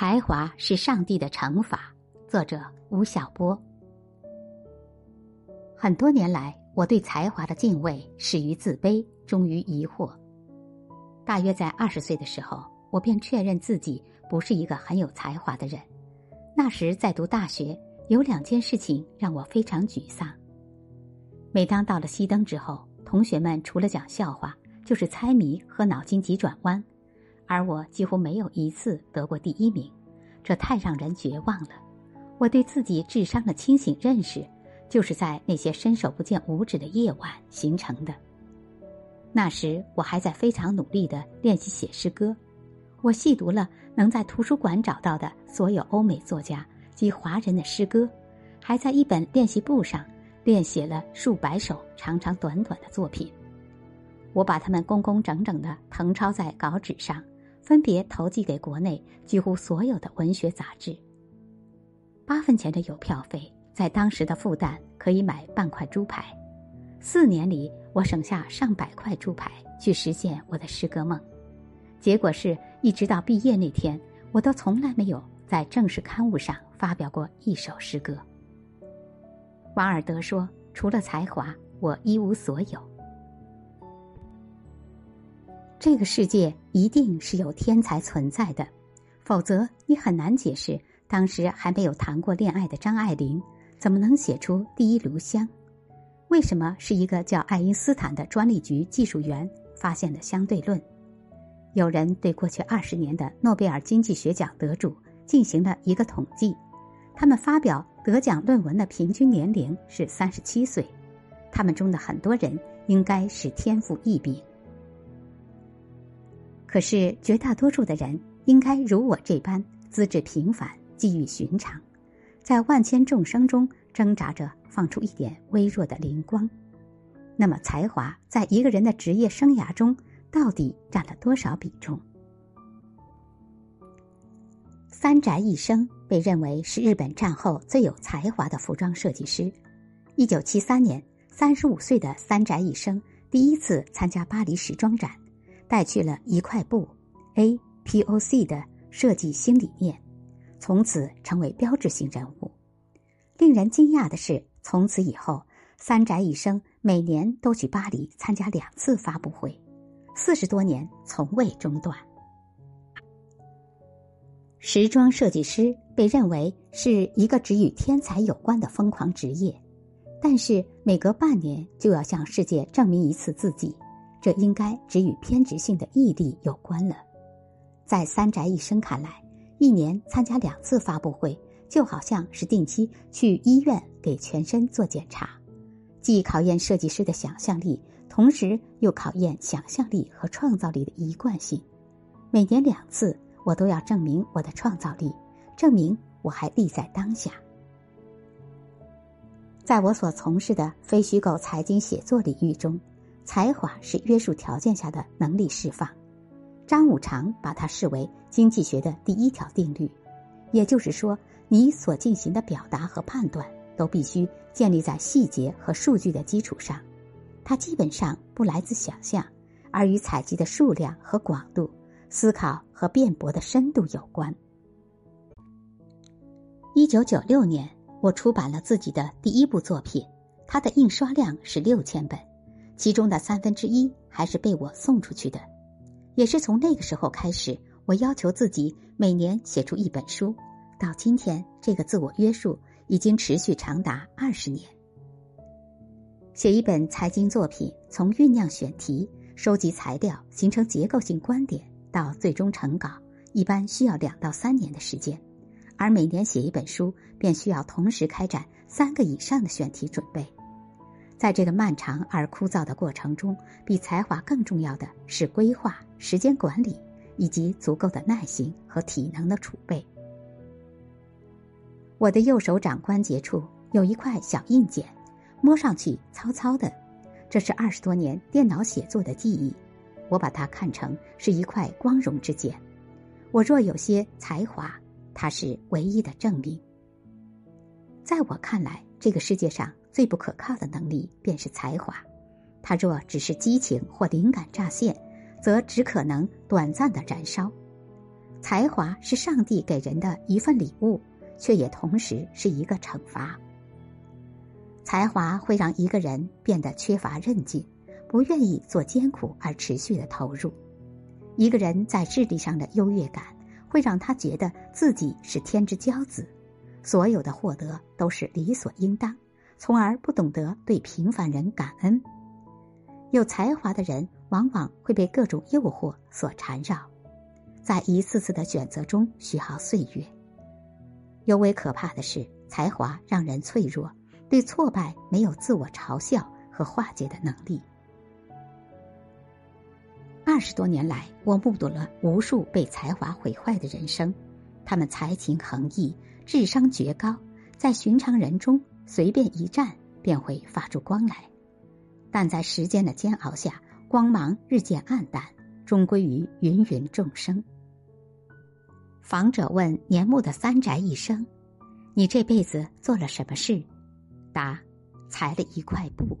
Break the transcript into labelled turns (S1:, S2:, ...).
S1: 才华是上帝的惩罚。作者吴晓波。很多年来，我对才华的敬畏始于自卑，终于疑惑。大约在二十岁的时候，我便确认自己不是一个很有才华的人。那时在读大学，有两件事情让我非常沮丧。每当到了熄灯之后，同学们除了讲笑话，就是猜谜和脑筋急转弯。而我几乎没有一次得过第一名，这太让人绝望了。我对自己智商的清醒认识，就是在那些伸手不见五指的夜晚形成的。那时我还在非常努力的练习写诗歌，我细读了能在图书馆找到的所有欧美作家及华人的诗歌，还在一本练习簿上练写了数百首长长短短的作品。我把它们工工整整的誊抄在稿纸上。分别投寄给国内几乎所有的文学杂志。八分钱的邮票费，在当时的复旦可以买半块猪排。四年里，我省下上百块猪排去实现我的诗歌梦。结果是一直到毕业那天，我都从来没有在正式刊物上发表过一首诗歌。瓦尔德说：“除了才华，我一无所有。”这个世界一定是有天才存在的，否则你很难解释当时还没有谈过恋爱的张爱玲怎么能写出《第一炉香》。为什么是一个叫爱因斯坦的专利局技术员发现的相对论？有人对过去二十年的诺贝尔经济学奖得主进行了一个统计，他们发表得奖论文的平均年龄是三十七岁，他们中的很多人应该是天赋异禀。可是，绝大多数的人应该如我这般资质平凡、机遇寻常，在万千众生中挣扎着放出一点微弱的灵光。那么，才华在一个人的职业生涯中到底占了多少比重？三宅一生被认为是日本战后最有才华的服装设计师。一九七三年，三十五岁的三宅一生第一次参加巴黎时装展。带去了一块布，A.P.O.C 的设计新理念，从此成为标志性人物。令人惊讶的是，从此以后，三宅一生每年都去巴黎参加两次发布会，四十多年从未中断。时装设计师被认为是一个只与天才有关的疯狂职业，但是每隔半年就要向世界证明一次自己。这应该只与偏执性的毅力有关了。在三宅一生看来，一年参加两次发布会，就好像是定期去医院给全身做检查，既考验设计师的想象力，同时又考验想象力和创造力的一贯性。每年两次，我都要证明我的创造力，证明我还立在当下。在我所从事的非虚构财经写作领域中。才华是约束条件下的能力释放，张五常把它视为经济学的第一条定律，也就是说，你所进行的表达和判断都必须建立在细节和数据的基础上，它基本上不来自想象，而与采集的数量和广度、思考和辩驳的深度有关。一九九六年，我出版了自己的第一部作品，它的印刷量是六千本。其中的三分之一还是被我送出去的，也是从那个时候开始，我要求自己每年写出一本书。到今天，这个自我约束已经持续长达二十年。写一本财经作品，从酝酿选题、收集材料、形成结构性观点，到最终成稿，一般需要两到三年的时间；而每年写一本书，便需要同时开展三个以上的选题准备。在这个漫长而枯燥的过程中，比才华更重要的是规划、时间管理以及足够的耐心和体能的储备。我的右手掌关节处有一块小硬茧，摸上去糙糙的，这是二十多年电脑写作的记忆。我把它看成是一块光荣之茧。我若有些才华，它是唯一的证明。在我看来，这个世界上。最不可靠的能力便是才华，它若只是激情或灵感乍现，则只可能短暂的燃烧。才华是上帝给人的一份礼物，却也同时是一个惩罚。才华会让一个人变得缺乏韧劲，不愿意做艰苦而持续的投入。一个人在智力上的优越感，会让他觉得自己是天之骄子，所有的获得都是理所应当，从而不懂得对平凡人感恩。有才华的人往往会被各种诱惑所缠绕，在一次次的选择中虚耗岁月。尤为可怕的是，才华让人脆弱。对挫败没有自我嘲笑和化解的能力。二十多年来，我目睹了无数被才华毁坏的人生，他们才情横溢，智商绝高，在寻常人中随便一站便会发出光来，但在时间的煎熬下，光芒日渐暗淡，终归于芸芸众生。访者问年暮的三宅一生：“你这辈子做了什么事？”答：裁了一块布。